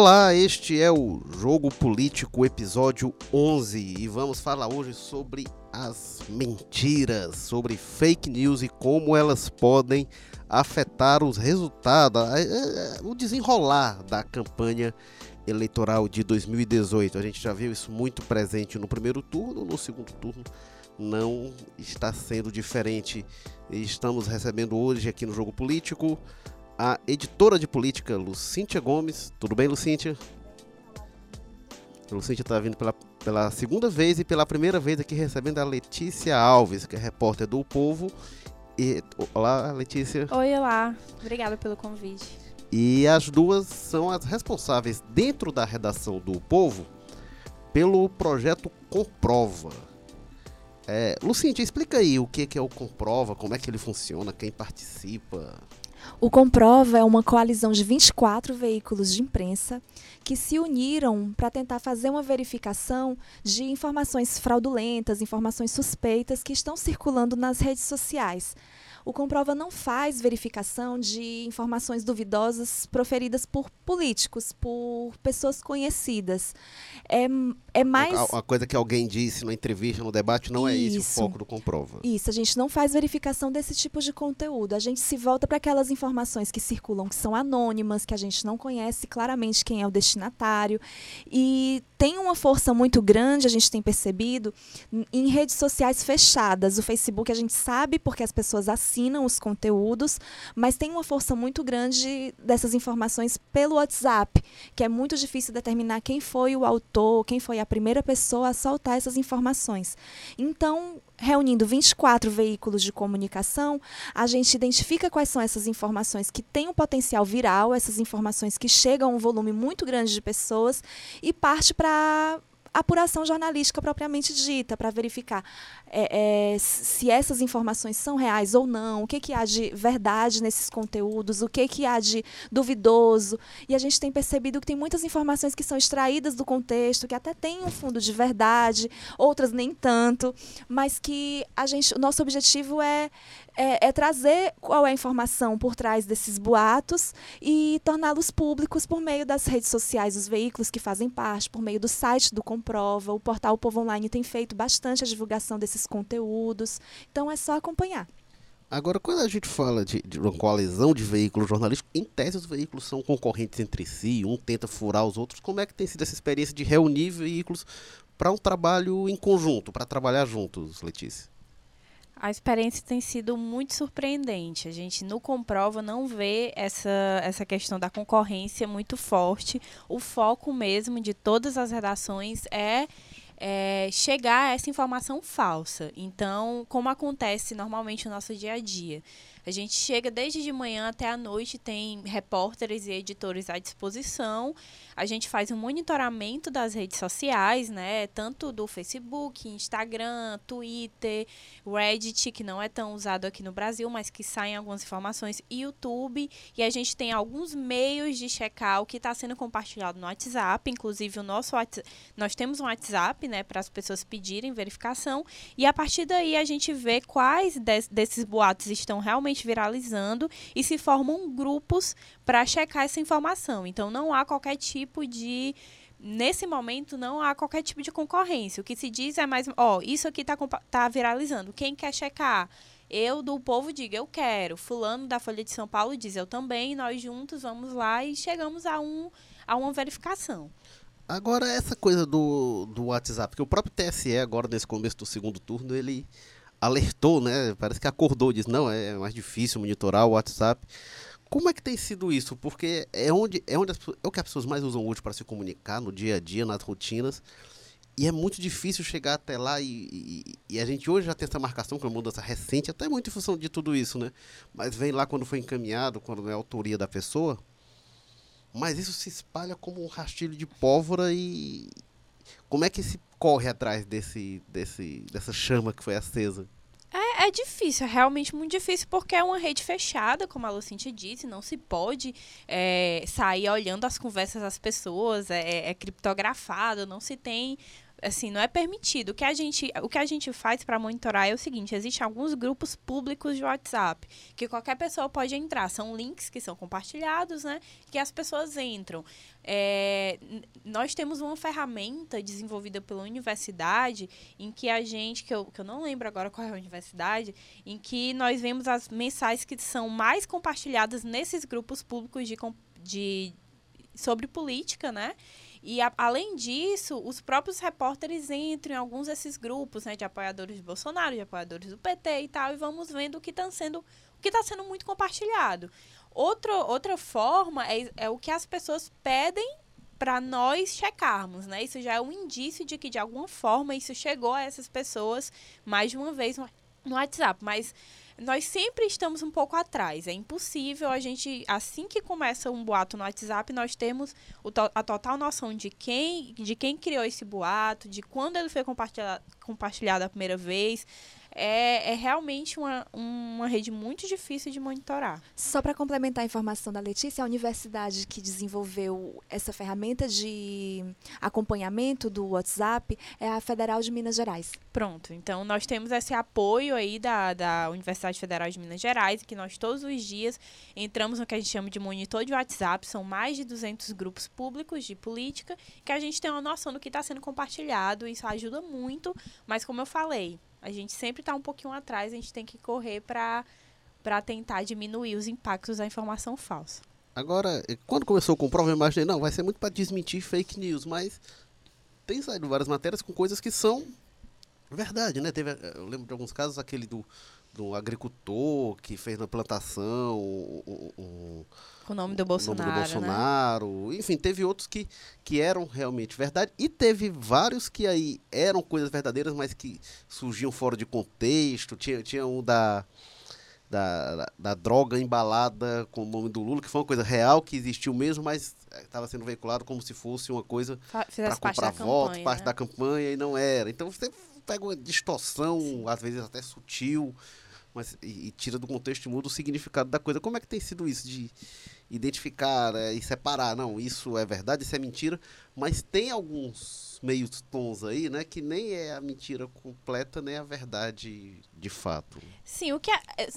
Olá, este é o Jogo Político, episódio 11, e vamos falar hoje sobre as mentiras, sobre fake news e como elas podem afetar os resultados, o desenrolar da campanha eleitoral de 2018. A gente já viu isso muito presente no primeiro turno, no segundo turno não está sendo diferente. Estamos recebendo hoje aqui no Jogo Político a editora de política Lucíntia Gomes. Tudo bem, Lucíntia? Lucíntia está vindo pela, pela segunda vez e pela primeira vez aqui recebendo a Letícia Alves, que é repórter do Povo. E, olá, Letícia. Oi, olá. Obrigada pelo convite. E as duas são as responsáveis dentro da redação do Povo pelo projeto Comprova. É, Lucintia, explica aí o que é o Comprova, como é que ele funciona, quem participa. O Comprova é uma coalizão de 24 veículos de imprensa que se uniram para tentar fazer uma verificação de informações fraudulentas, informações suspeitas que estão circulando nas redes sociais. O Comprova não faz verificação de informações duvidosas proferidas por políticos, por pessoas conhecidas. É, é mais. Uma coisa que alguém disse na entrevista, no debate, não Isso. é esse o foco do Comprova. Isso, a gente não faz verificação desse tipo de conteúdo. A gente se volta para aquelas informações que circulam, que são anônimas, que a gente não conhece claramente quem é o destinatário. E tem uma força muito grande, a gente tem percebido, em redes sociais fechadas. O Facebook a gente sabe porque as pessoas assinam os conteúdos, mas tem uma força muito grande dessas informações pelo WhatsApp, que é muito difícil determinar quem foi o autor, quem foi a primeira pessoa a soltar essas informações. Então, reunindo 24 veículos de comunicação, a gente identifica quais são essas informações que têm um potencial viral, essas informações que chegam a um volume muito grande de pessoas e parte para apuração jornalística propriamente dita, para verificar é, é, se essas informações são reais ou não, o que, que há de verdade nesses conteúdos, o que, que há de duvidoso. E a gente tem percebido que tem muitas informações que são extraídas do contexto, que até têm um fundo de verdade, outras nem tanto, mas que a gente, o nosso objetivo é, é, é trazer qual é a informação por trás desses boatos e torná-los públicos por meio das redes sociais, os veículos que fazem parte, por meio do site do Comprova. O portal Povo Online tem feito bastante a divulgação desses conteúdos. Então é só acompanhar. Agora, quando a gente fala de, de, uma coalizão de veículos jornalísticos, em tese os veículos são concorrentes entre si, um tenta furar os outros. Como é que tem sido essa experiência de reunir veículos para um trabalho em conjunto, para trabalhar juntos, Letícia? A experiência tem sido muito surpreendente. A gente no Comprova não vê essa, essa questão da concorrência muito forte. O foco mesmo de todas as redações é é, chegar a essa informação falsa. Então, como acontece normalmente no nosso dia a dia? A gente chega desde de manhã até a noite, tem repórteres e editores à disposição. A gente faz um monitoramento das redes sociais, né? Tanto do Facebook, Instagram, Twitter, Reddit, que não é tão usado aqui no Brasil, mas que saem algumas informações, YouTube. E a gente tem alguns meios de checar o que está sendo compartilhado no WhatsApp. Inclusive, o nosso WhatsApp, nós temos um WhatsApp, né? Para as pessoas pedirem verificação. E a partir daí a gente vê quais desses boatos estão realmente viralizando e se formam grupos para checar essa informação. Então não há qualquer tipo de nesse momento não há qualquer tipo de concorrência. O que se diz é mais, ó, isso aqui está tá viralizando. Quem quer checar? Eu do povo digo, eu quero. Fulano da Folha de São Paulo diz, eu também. Nós juntos vamos lá e chegamos a, um, a uma verificação. Agora, essa coisa do, do WhatsApp, que o próprio TSE, agora nesse começo do segundo turno, ele alertou, né? Parece que acordou, disse, não, é mais difícil monitorar o WhatsApp. Como é que tem sido isso? Porque é onde é onde as, é o que as pessoas mais usam hoje para se comunicar no dia a dia, nas rotinas. E é muito difícil chegar até lá e, e, e, a gente hoje já tem essa marcação, que é uma mudança recente, até muito em função de tudo isso, né? Mas vem lá quando foi encaminhado, quando é autoria da pessoa. Mas isso se espalha como um rastilho de pólvora e, como é que se corre atrás desse, desse, dessa chama que foi acesa? É, é, difícil, é realmente muito difícil, porque é uma rede fechada, como a Lucintia disse, não se pode é, sair olhando as conversas das pessoas, é, é criptografado, não se tem assim, não é permitido. O que a gente, o que a gente faz para monitorar é o seguinte: existem alguns grupos públicos de WhatsApp que qualquer pessoa pode entrar. São links que são compartilhados, né? Que as pessoas entram. É, nós temos uma ferramenta desenvolvida pela universidade em que a gente, que eu, que eu não lembro agora qual é a universidade, em que nós vemos as mensagens que são mais compartilhadas nesses grupos públicos de, de sobre política, né? E, a, além disso, os próprios repórteres entram em alguns desses grupos, né, de apoiadores de Bolsonaro, de apoiadores do PT e tal, e vamos vendo o que está sendo, o que está sendo muito compartilhado. Outro, outra forma é, é o que as pessoas pedem para nós checarmos, né? Isso já é um indício de que, de alguma forma, isso chegou a essas pessoas mais de uma vez no, no WhatsApp. Mas nós sempre estamos um pouco atrás. É impossível a gente, assim que começa um boato no WhatsApp, nós temos a total noção de quem, de quem criou esse boato, de quando ele foi compartilhado, compartilhado a primeira vez, é, é realmente uma, uma rede muito difícil de monitorar. Só para complementar a informação da Letícia, a universidade que desenvolveu essa ferramenta de acompanhamento do WhatsApp é a Federal de Minas Gerais. Pronto, então nós temos esse apoio aí da, da Universidade Federal de Minas Gerais, que nós todos os dias entramos no que a gente chama de monitor de WhatsApp, são mais de 200 grupos públicos de política, que a gente tem uma noção do que está sendo compartilhado, isso ajuda muito, mas como eu falei, a gente sempre está um pouquinho atrás, a gente tem que correr para tentar diminuir os impactos da informação falsa. Agora, quando começou com prova, eu imaginei, não, vai ser muito para desmentir fake news, mas tem saído várias matérias com coisas que são verdade, né? Teve, eu lembro de alguns casos, aquele do, do agricultor que fez na plantação um, um, o nome do Bolsonaro, nome do Bolsonaro. Né? enfim, teve outros que, que eram realmente verdade e teve vários que aí eram coisas verdadeiras, mas que surgiam fora de contexto. Tinha, tinha um da, da, da, da droga embalada com o nome do Lula, que foi uma coisa real, que existiu mesmo, mas estava sendo veiculado como se fosse uma coisa para comprar votos, parte né? da campanha, e não era. Então você pega uma distorção, Sim. às vezes até sutil, mas e, e, tira do contexto e muda o significado da coisa. Como é que tem sido isso de identificar é, e separar? Não, isso é verdade, isso é mentira, mas tem alguns meios tons aí, né, que nem é a mentira completa, nem a verdade de fato. Sim, o que é, é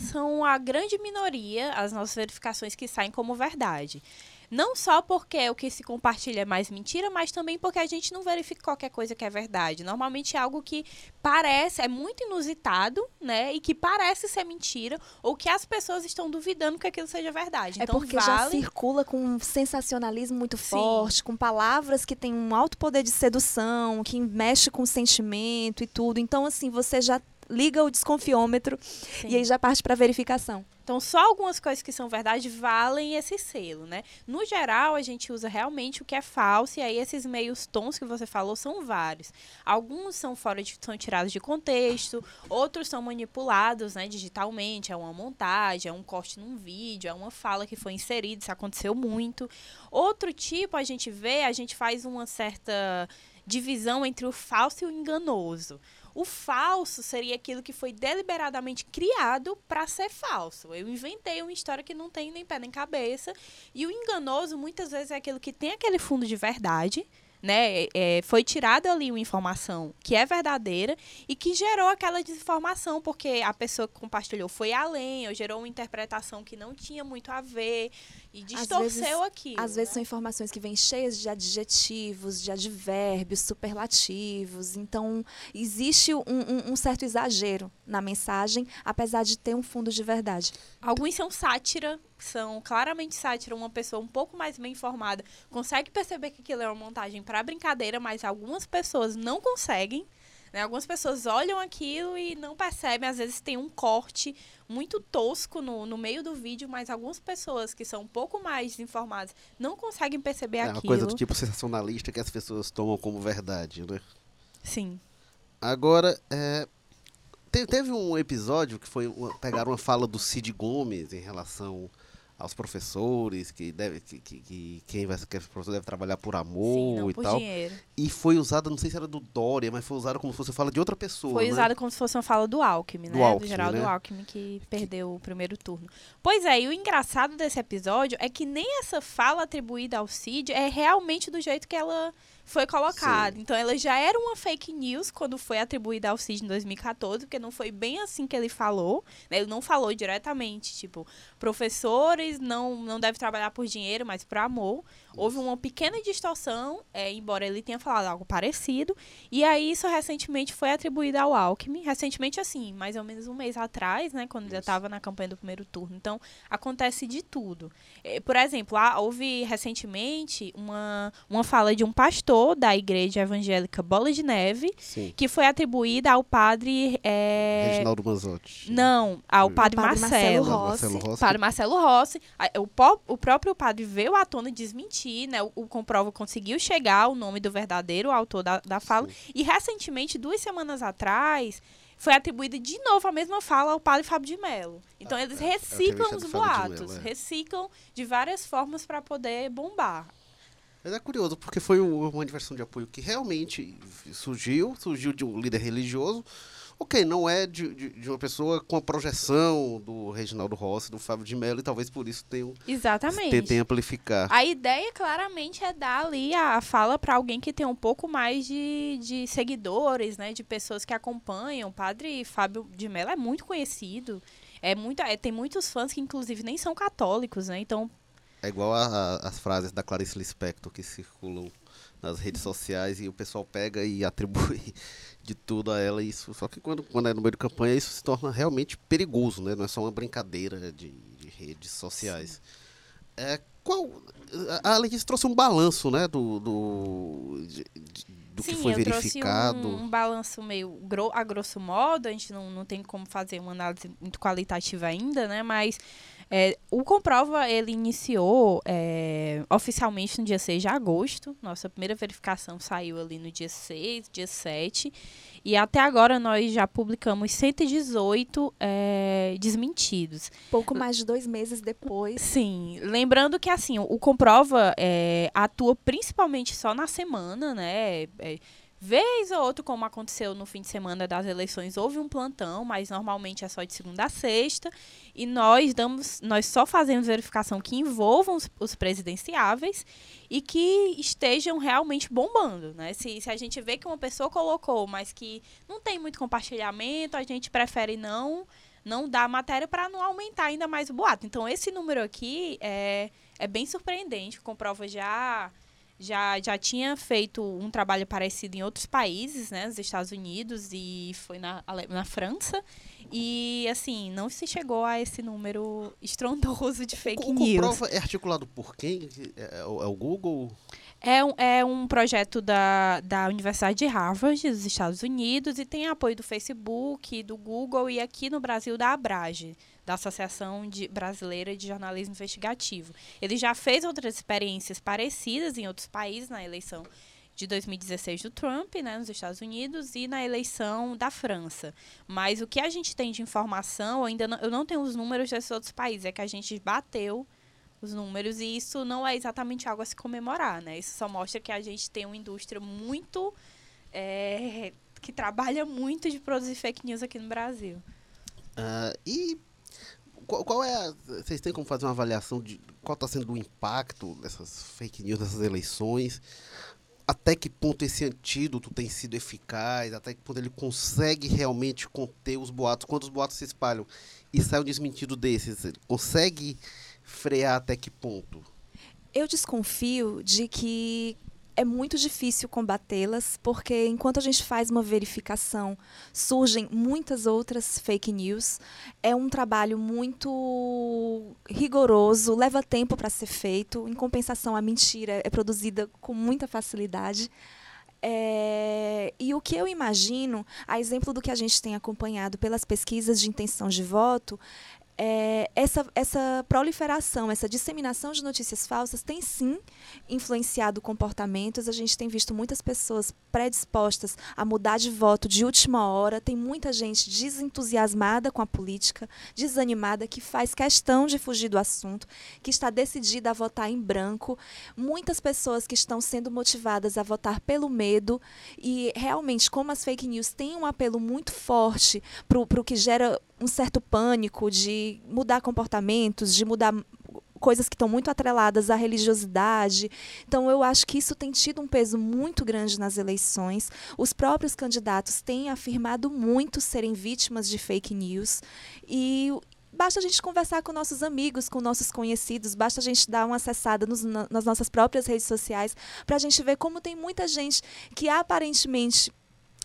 são a grande minoria as nossas verificações que saem como verdade. Não só porque o que se compartilha é mais mentira, mas também porque a gente não verifica qualquer coisa que é verdade. Normalmente é algo que parece, é muito inusitado, né? E que parece ser mentira, ou que as pessoas estão duvidando que aquilo seja verdade. É então, porque vale... já circula com um sensacionalismo muito Sim. forte, com palavras que têm um alto poder de sedução, que mexe com o sentimento e tudo. Então, assim, você já liga o desconfiômetro Sim. e aí já parte para verificação. Então, só algumas coisas que são verdade valem esse selo, né? No geral, a gente usa realmente o que é falso, e aí esses meios tons que você falou são vários. Alguns são fora de, são tirados de contexto, outros são manipulados, né, digitalmente, é uma montagem, é um corte num vídeo, é uma fala que foi inserida, isso aconteceu muito. Outro tipo a gente vê, a gente faz uma certa divisão entre o falso e o enganoso. O falso seria aquilo que foi deliberadamente criado para ser falso. Eu inventei uma história que não tem nem pé nem cabeça. E o enganoso, muitas vezes, é aquilo que tem aquele fundo de verdade, né? É, foi tirada ali uma informação que é verdadeira e que gerou aquela desinformação, porque a pessoa que compartilhou foi além, ou gerou uma interpretação que não tinha muito a ver e distorceu às vezes, aquilo. Às né? vezes são informações que vêm cheias de adjetivos, de advérbios, superlativos. Então, existe um, um, um certo exagero na mensagem, apesar de ter um fundo de verdade. Alguns são sátira, são claramente sátira, uma pessoa um pouco mais bem informada consegue perceber que aquilo é uma montagem para brincadeira, mas algumas pessoas não conseguem. Né? Algumas pessoas olham aquilo e não percebem, às vezes tem um corte muito tosco no, no meio do vídeo, mas algumas pessoas que são um pouco mais informadas não conseguem perceber é aquilo. É uma coisa do tipo sensacionalista que as pessoas tomam como verdade, né? Sim. Agora, é, teve um episódio que foi uma, pegaram uma fala do Cid Gomes em relação aos professores, que, deve, que, que, que quem vai ser professor deve trabalhar por amor Sim, não e por tal. dinheiro. E foi usada, não sei se era do Dória, mas foi usada como se fosse fala de outra pessoa. Foi né? usado como se fosse uma fala do Alckmin, Do né? Alckmin, do Geraldo né? Alckmin, que perdeu o primeiro turno. Pois é, e o engraçado desse episódio é que nem essa fala atribuída ao Cid é realmente do jeito que ela foi colocada. Então ela já era uma fake news quando foi atribuída ao Cid em 2014, porque não foi bem assim que ele falou. né? Ele não falou diretamente, tipo, não, não devem trabalhar por dinheiro, mas por amor. Houve uma pequena distorção, é, embora ele tenha falado algo parecido. E aí isso recentemente foi atribuído ao Alckmin. Recentemente, assim, mais ou menos um mês atrás, né? Quando ele Isso. estava na campanha do primeiro turno. Então, acontece de tudo. Eh, Por exemplo, lá houve recentemente uma, uma fala de um pastor da igreja evangélica Bola de Neve, Sim. que foi atribuída ao padre. eh, Reginaldo Manzotti. Não, ao padre, Padre Marcelo. Marcelo Marcelo Rossi. Rossi. Padre Marcelo Rossi. A- O, o próprio padre veio à tona desmentir, né? O, o comprova conseguiu chegar ao nome do verdadeiro autor da, da fala. E recentemente, duas semanas atrás, foi atribuída de novo a mesma fala ao padre Fábio de Mello. Então eles reciclam entrevista os do Fábio de boatos, Mello, é. reciclam de várias formas para poder bombar. Mas é curioso, porque foi um- uma diversão de apoio que realmente surgiu, surgiu de um líder religioso. Ok, não é de, de- de uma pessoa com a projeção do Reginaldo Rossi, do Fábio de Mello, e talvez por isso tenham, Exatamente. tentem amplificar. A ideia, claramente, é dar ali a fala para alguém que tem um pouco mais de, de seguidores, né? De pessoas que acompanham. O padre Fábio de Mello é muito conhecido. É muito, é, tem muitos fãs que, inclusive, nem são católicos, né? Então, É igual as frases da Clarice Lispector que circulam nas redes sociais e o pessoal pega e atribui de tudo a ela. Isso, só que quando, quando é no meio de campanha, isso se torna realmente perigoso, né? Não é só uma brincadeira de, de redes sociais. É, qual, a Alex trouxe um balanço, né? Do, do, de- de- do que sim, foi eu verificado. um, um balanço meio gro a grosso modo. A gente não, não tem como fazer uma análise muito qualitativa ainda, né? Mas é, o Comprova, ele iniciou é, oficialmente no dia 6 de agosto. Nossa primeira verificação saiu ali no dia 6, dia 7. E até agora nós já publicamos 118 é, desmentidos. Pouco mais de dois meses depois. Sim, lembrando que assim, o Comprova é, atua principalmente só na semana, né? Vez ou outra, como aconteceu no fim de semana das eleições, houve um plantão, mas normalmente é só de segunda a sexta. E nós damos, nós só fazemos verificação que envolvam os, os presidenciáveis e que estejam realmente bombando, né? Se, se a gente vê que uma pessoa colocou, mas que não tem muito compartilhamento, a gente prefere não não dar matéria para não aumentar ainda mais o boato. Então esse número aqui é, é bem surpreendente. Comprova já já já tinha feito um trabalho parecido em outros países, né, nos Estados Unidos e foi na, na França. E assim, não se chegou a esse número estrondoso de fake o news. Comprova é articulado por quem? É, é o é o Google? É um, é um projeto da, da Universidade de Harvard, dos Estados Unidos, e tem apoio do Facebook, do Google e aqui no Brasil da Abrage, da Associação de- Brasileira de Jornalismo Investigativo. Ele já fez outras experiências parecidas em outros países, na eleição de 2016 do Trump, né, nos Estados Unidos, e na eleição da França. Mas o que a gente tem de informação, ainda não, eu não tenho os números desses outros países, é que a gente bateu os números e isso não é exatamente algo a se comemorar, né? Isso só mostra que a gente tem uma indústria muito é, que trabalha muito de produzir fake news aqui no Brasil. Ah, e qual, qual é a, vocês têm como fazer uma avaliação de qual está sendo o impacto dessas fake news, dessas eleições? Até que ponto esse antídoto tem sido eficaz? Até que ponto ele consegue realmente conter os boatos? Quando os boatos se espalham e sai um desmentido desses, ele consegue frear até que ponto? Eu desconfio de que é muito difícil combatê-las, porque enquanto a gente faz uma verificação, surgem muitas outras fake news. É um trabalho muito rigoroso, leva tempo para ser feito. Em compensação, a mentira é produzida com muita facilidade. É, e o que eu imagino, a exemplo do que a gente tem acompanhado pelas pesquisas de intenção de voto, é, essa, essa proliferação, essa disseminação de notícias falsas tem sim influenciado comportamentos. A gente tem visto muitas pessoas predispostas a mudar de voto de última hora, tem muita gente desentusiasmada com a política, desanimada, que faz questão de fugir do assunto, que está decidida a votar em branco, muitas pessoas que estão sendo motivadas a votar pelo medo. E realmente, como as fake news têm um apelo muito forte para o que gera um certo pânico de mudar comportamentos, de mudar coisas que estão muito atreladas à religiosidade. Então, eu acho que isso tem tido um peso muito grande nas eleições. Os próprios candidatos têm afirmado muito serem vítimas de fake news. E, basta a gente conversar com nossos amigos, com nossos conhecidos, basta a gente dar uma acessada nos, nas nossas próprias redes sociais para a gente ver como tem muita gente que aparentemente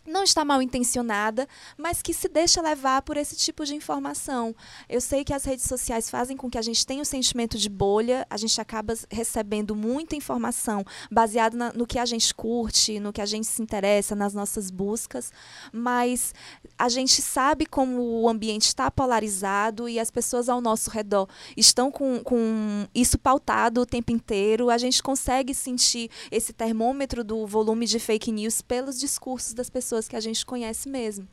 não está mal intencionada, mas que se deixa levar por esse tipo de informação. Eu sei que as redes sociais fazem com que a gente tenha um sentimento de bolha, a gente acaba recebendo muita informação baseada no que a gente curte, no que a gente se interessa, nas nossas buscas, mas a gente sabe como o ambiente está polarizado e as pessoas ao nosso redor estão com, com isso pautado o tempo inteiro. A gente consegue sentir esse termômetro do volume de fake news pelos discursos das pessoas pessoas que a gente conhece mesmo.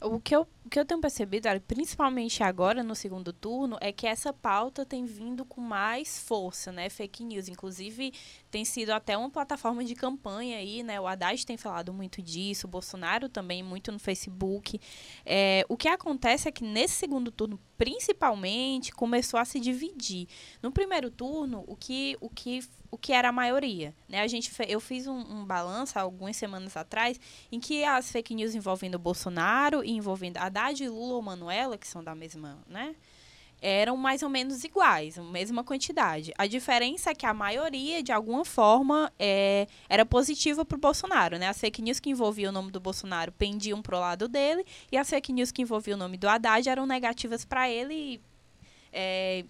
O que eu, o que eu tenho percebido, principalmente agora no segundo turno, é que essa pauta tem vindo com mais força, né? Fake news. Inclusive, tem sido até uma plataforma de campanha aí, né? O Haddad tem falado muito disso, o Bolsonaro também, muito no Facebook. É, o que acontece é que nesse segundo turno, principalmente, começou a se dividir. No primeiro turno, o que, o que, o que era a maioria, né? A gente eu fiz um, um balanço algumas semanas atrás em que as fake news envolvendo Bolsonaro e envolvendo Haddad, Lula ou Manuela, que são da mesma, né? eram mais ou menos iguais, a mesma quantidade. A diferença é que a maioria, de alguma forma, é, era positiva para o Bolsonaro. Né? As fake news que envolviam o nome do Bolsonaro pendiam para o lado dele, e as fake news que envolviam o nome do Haddad eram negativas para ele. É,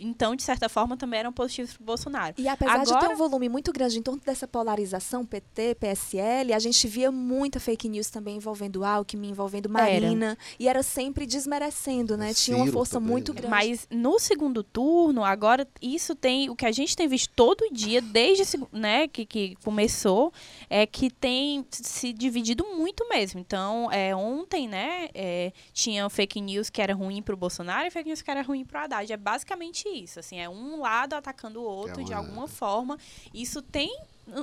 então, de certa forma, também eram positivos para o Bolsonaro. E apesar Agora... de ter um volume muito grande em torno dessa polarização PT, PSL, a gente via muita fake news também envolvendo Alckmin, envolvendo Marina, era. e era sempre desmerecendo, né? Tinha uma força também. muito grande. Mas no segundo turno, agora isso tem, o que a gente tem visto todo dia, desde né, que, que começou, é que tem se dividido muito mesmo. Então, é, ontem, né, é, tinha fake news que era ruim para o Bolsonaro e fake news que era ruim para o Haddad. É basicamente isso, assim, é um lado atacando o outro é uma... de alguma forma. Isso tem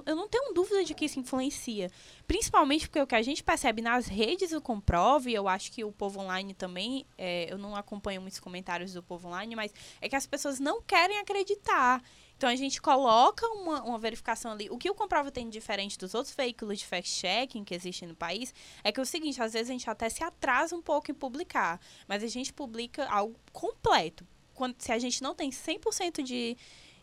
eu não tenho dúvida de que isso influencia. Principalmente porque o que a gente percebe nas redes do Comprove, eu acho que o povo online também, é, eu não acompanho muitos comentários do povo online, mas é que as pessoas não querem acreditar. Então a gente coloca uma, uma verificação ali. O que o Comprova tem de diferente dos outros veículos de fact-checking que existem no país é que é o seguinte, às vezes a gente até se atrasa um pouco em publicar, mas a gente publica algo completo quando, se a gente não tem 100% de,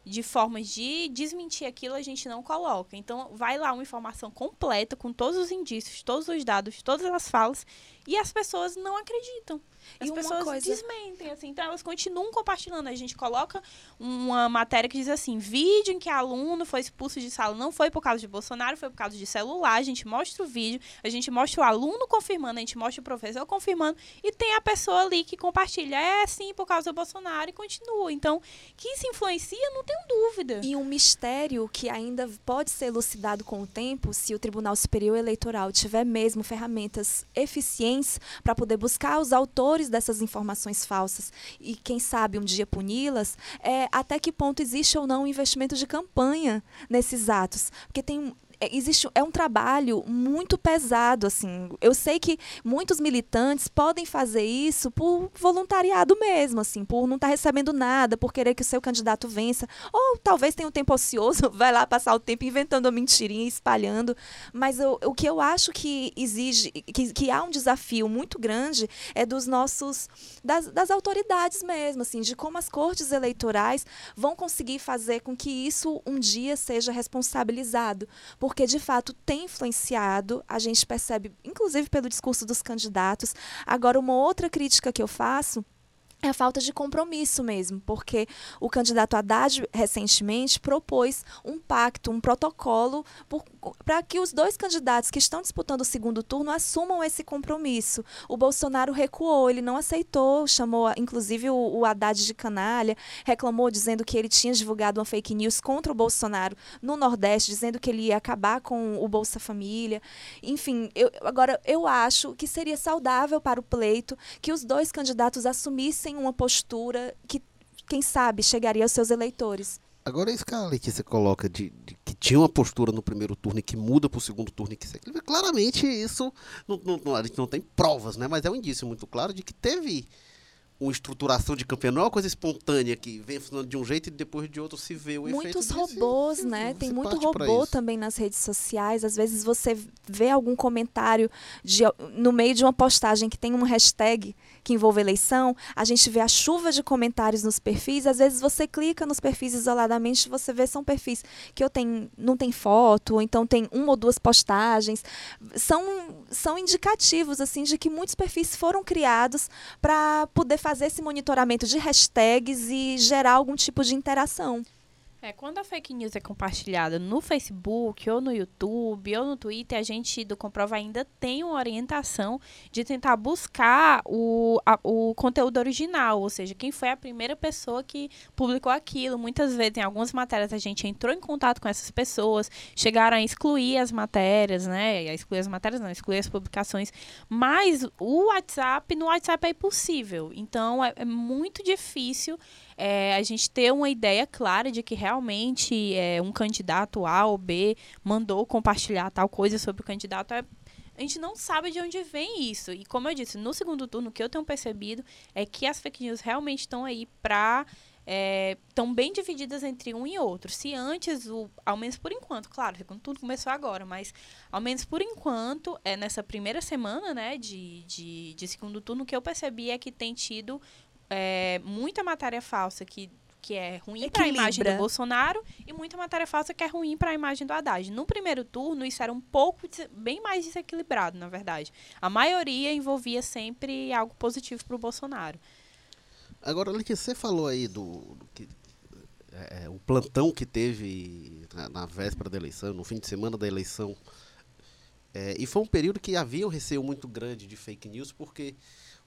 de formas de desmentir aquilo, a gente não coloca. Então, vai lá uma informação completa, com todos os indícios, todos os dados, todas as falas, e as pessoas não acreditam. As e pessoas coisa... desmentem, assim. Então, elas continuam compartilhando. A gente coloca uma matéria que diz assim, vídeo em que aluno foi expulso de sala não foi por causa de Bolsonaro, foi por causa de celular. A gente mostra o vídeo, a gente mostra o aluno confirmando, a gente mostra o professor confirmando, e tem a pessoa ali que compartilha, é sim, por causa do Bolsonaro, e continua. Então, que isso influencia, não tenho dúvida. E um mistério que ainda pode ser elucidado com o tempo, se o Tribunal Superior Eleitoral tiver mesmo ferramentas eficientes para poder buscar os autores dessas informações falsas e, quem sabe, um dia puni-las, é, até que ponto existe ou não um investimento de campanha nesses atos. Porque tem é, existe é um trabalho muito pesado assim. Eu sei que muitos militantes podem fazer isso por voluntariado mesmo, assim, por não estar tá recebendo nada, por querer que o seu candidato vença, ou talvez tenha um tempo ocioso, vai lá passar o tempo inventando uma mentirinha, espalhando. Mas eu, o que eu acho que exige, que, que há um desafio muito grande é dos nossos das, das autoridades mesmo, assim, de como as cortes eleitorais vão conseguir fazer com que isso um dia seja responsabilizado. Por porque de fato tem influenciado, a gente percebe, inclusive pelo discurso dos candidatos. Agora, uma outra crítica que eu faço é a falta de compromisso mesmo, porque o candidato Haddad recentemente propôs um pacto, um protocolo por, para que os dois candidatos que estão disputando o segundo turno assumam esse compromisso. O Bolsonaro recuou, ele não aceitou, chamou inclusive o, o Haddad de canalha, reclamou dizendo que ele tinha divulgado uma fake news contra o Bolsonaro no Nordeste, dizendo que ele ia acabar com o Bolsa Família. Enfim, eu, agora eu acho que seria saudável para o pleito que os dois candidatos assumissem uma postura que, quem sabe, chegaria aos seus eleitores. Agora, isso que a Letícia coloca de, de, tinha uma postura no primeiro turno e que muda para o segundo turno e que segue. Claramente, isso não, não, a gente não tem provas, né? mas é um indício muito claro de que teve uma estruturação de campanha, não é uma coisa espontânea que vem funcionando de um jeito e depois de outro se vê o Muitos efeito. Muitos robôs, né? Tem muito robô também nas redes sociais. Às vezes você vê algum comentário de, no meio de uma postagem que tem uma hashtag que envolve eleição, a gente vê a chuva de comentários nos perfis. Às vezes você clica nos perfis isoladamente, você vê são perfis que eu tenho, não tem foto, ou então tem uma ou duas postagens. São, são indicativos assim de que muitos perfis foram criados para poder fazer esse monitoramento de hashtags e gerar algum tipo de interação. É, quando a fake news é compartilhada no Facebook, ou no YouTube, ou no Twitter, a gente do Comprova ainda tem uma orientação de tentar buscar o, a, o conteúdo original, ou seja, quem foi a primeira pessoa que publicou aquilo. Muitas vezes, em algumas matérias, a gente entrou em contato com essas pessoas, chegaram a excluir as matérias, né? A excluir as matérias, não, excluir as publicações. Mas o WhatsApp, no WhatsApp é impossível. Então, é, é muito difícil é, a gente ter uma ideia clara de que realmente é, um candidato A ou B mandou compartilhar tal coisa sobre o candidato. É, a gente não sabe de onde vem isso. E como eu disse, no segundo turno, o que eu tenho percebido é que as fake news realmente estão aí para estão é, bem divididas entre um e outro. Se antes, o, ao menos por enquanto, claro, tudo começou agora, mas ao menos por enquanto, é nessa primeira semana né, de, de, de segundo turno, o que eu percebi é que tem tido é, muita matéria falsa que, que é ruim para a imagem do Bolsonaro e muita matéria falsa que é ruim para a imagem do Haddad. No primeiro turno, isso era um pouco, bem mais desequilibrado, na verdade. A maioria envolvia sempre algo positivo para o Bolsonaro. Agora, que você falou aí do, do que, é, o plantão que teve na, na, véspera da eleição, no fim de semana da eleição. É, e foi um período que havia um receio muito grande de fake news, porque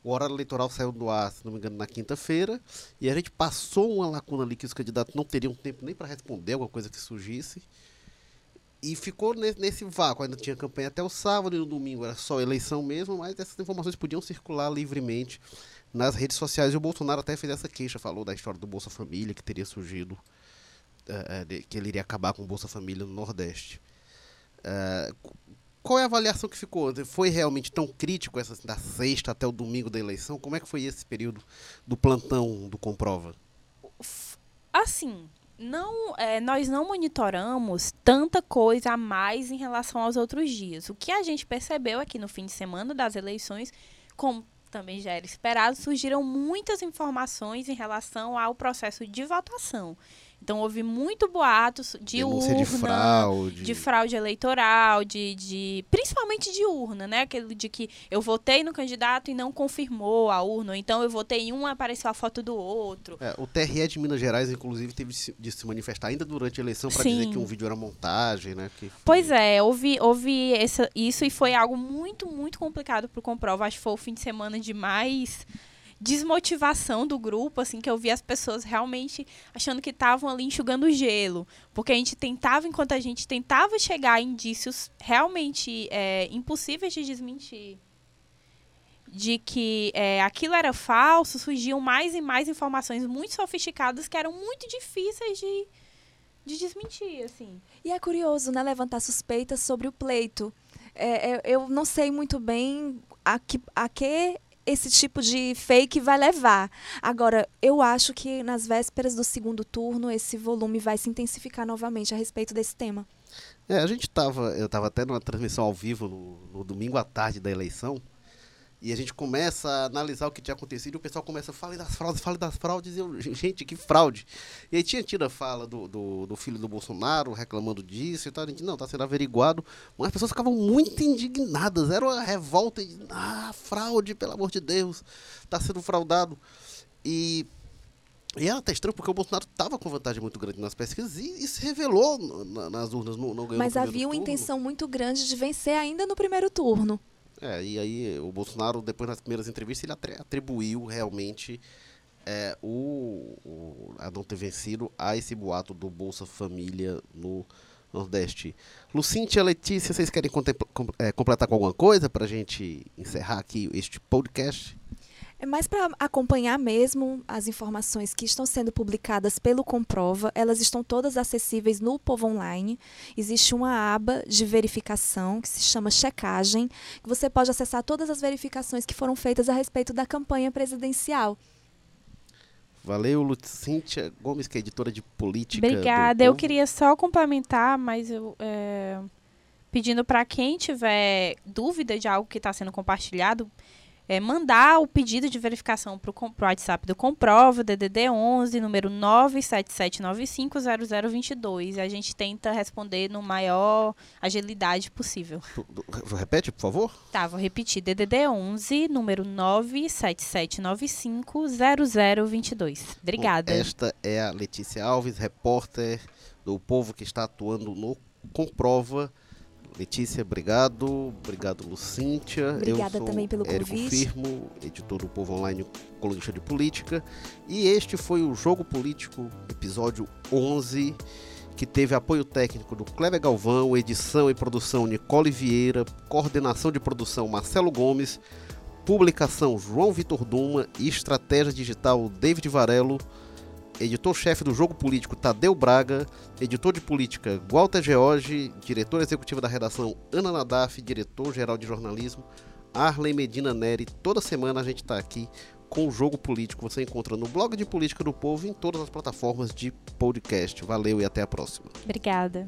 o horário eleitoral saiu do ar, se não me engano, na quinta-feira, e a gente passou uma lacuna ali que os candidatos não teriam tempo nem para responder alguma coisa que surgisse. E ficou nesse, vácuo. Ainda tinha campanha até o sábado e no domingo era só eleição mesmo, mas essas informações podiam circular livremente nas redes sociais. E o Bolsonaro até fez essa queixa, falou da história do Bolsa Família, que teria surgido, uh, que ele iria acabar com o Bolsa Família no Nordeste. Uh, qual é a avaliação que ficou? Foi realmente tão crítico essa da sexta até o domingo da eleição? Como é que foi esse período do plantão do Comprova? Assim, não, é, nós não monitoramos tanta coisa a mais em relação aos outros dias. O que a gente percebeu é que no fim de semana das eleições, como também já era esperado, surgiram muitas informações em relação ao processo de votação. Então houve muito boatos de Denúncia urna, de fraude. de fraude eleitoral, de, de principalmente de urna, né? Aquele de que eu votei no candidato e não confirmou a urna, ou então eu votei em um e apareceu a foto do outro. É, o TRE de Minas Gerais, inclusive, teve de se manifestar ainda durante a eleição para dizer que um vídeo era montagem, né? Que foi... Pois é, houve, houve essa, isso e foi algo muito, muito complicado para o Comprova. Acho que foi o fim de semana de mais desmotivação do grupo, assim, que eu vi as pessoas realmente achando que estavam ali enxugando gelo. Porque a gente tentava, enquanto a gente tentava chegar a indícios realmente é, impossíveis de desmentir, de que é, aquilo era falso, surgiam mais e mais informações muito sofisticadas que eram muito difíceis de, de desmentir, assim. E é curioso, né, levantar suspeitas sobre o pleito. É, é eu não sei muito bem a que, a que esse tipo de fake vai levar. Agora, eu acho que nas vésperas do segundo turno, esse volume vai se intensificar novamente a respeito desse tema. É, a gente estava, eu estava até numa transmissão ao vivo no, no domingo à tarde da eleição, e a gente começa a analisar o que tinha acontecido e o pessoal começa a falar das fraudes, fale das fraudes. E eu, gente, que fraude. E aí tinha tido a fala do, do, do, filho do Bolsonaro reclamando disso e tal. A gente, não, está sendo averiguado. Mas as pessoas ficavam muito indignadas. Era uma revolta. E, ah, fraude, pelo amor de Deus. Está sendo fraudado. E E era até estranho porque o Bolsonaro estava com vantagem muito grande nas pesquisas e, e se revelou na, nas urnas, não, não ganhou Mas havia uma turno. intenção muito grande de vencer ainda no primeiro turno. É, e aí o Bolsonaro, depois nas primeiras entrevistas, ele atribuiu realmente é, o, o, a não ter vencido a esse boato do Bolsa Família no Nordeste. Lucíntia, Letícia, vocês querem é, completar com alguma coisa para a gente encerrar aqui este podcast? É mais para acompanhar mesmo as informações que estão sendo publicadas pelo Comprova. Elas estão todas acessíveis no Povo Online. Existe uma aba de verificação que se chama checagem, que você pode acessar todas as verificações que foram feitas a respeito da campanha presidencial. Valeu, Cíntia Gomes, que é editora de política. Obrigada. Eu queria só complementar, mas eu. É, pedindo para quem tiver dúvida de algo que está sendo compartilhado, é, mandar o pedido de verificação para o WhatsApp do Comprova, DDD 11, número 977950022. A gente tenta responder no maior agilidade possível. Repete, por favor? Tá, vou repetir. DDD 11, número 977950022. Obrigada. Esta é a Letícia Alves, repórter do Povo que está atuando no Comprova Letícia, obrigado. Obrigado, Lucíntia. Obrigada também pelo Érico convite. Firmo, editor do Povo Online, colunista de política. E este foi o Jogo Político, episódio 11, que teve apoio técnico do Kleber Galvão, edição e produção Nicole Vieira, coordenação de produção Marcelo Gomes, publicação João Vitor Duma e estratégia digital David Varelo editor-chefe do Jogo Político Tadeu Braga, editor de política Walter George, diretor executivo da redação Ana Nadaf, diretor-geral de jornalismo Arley Medina Neri. Toda semana a gente está aqui com o Jogo Político. Você encontra no blog de Política do Povo e em todas as plataformas de podcast. Valeu e até a próxima. Obrigada.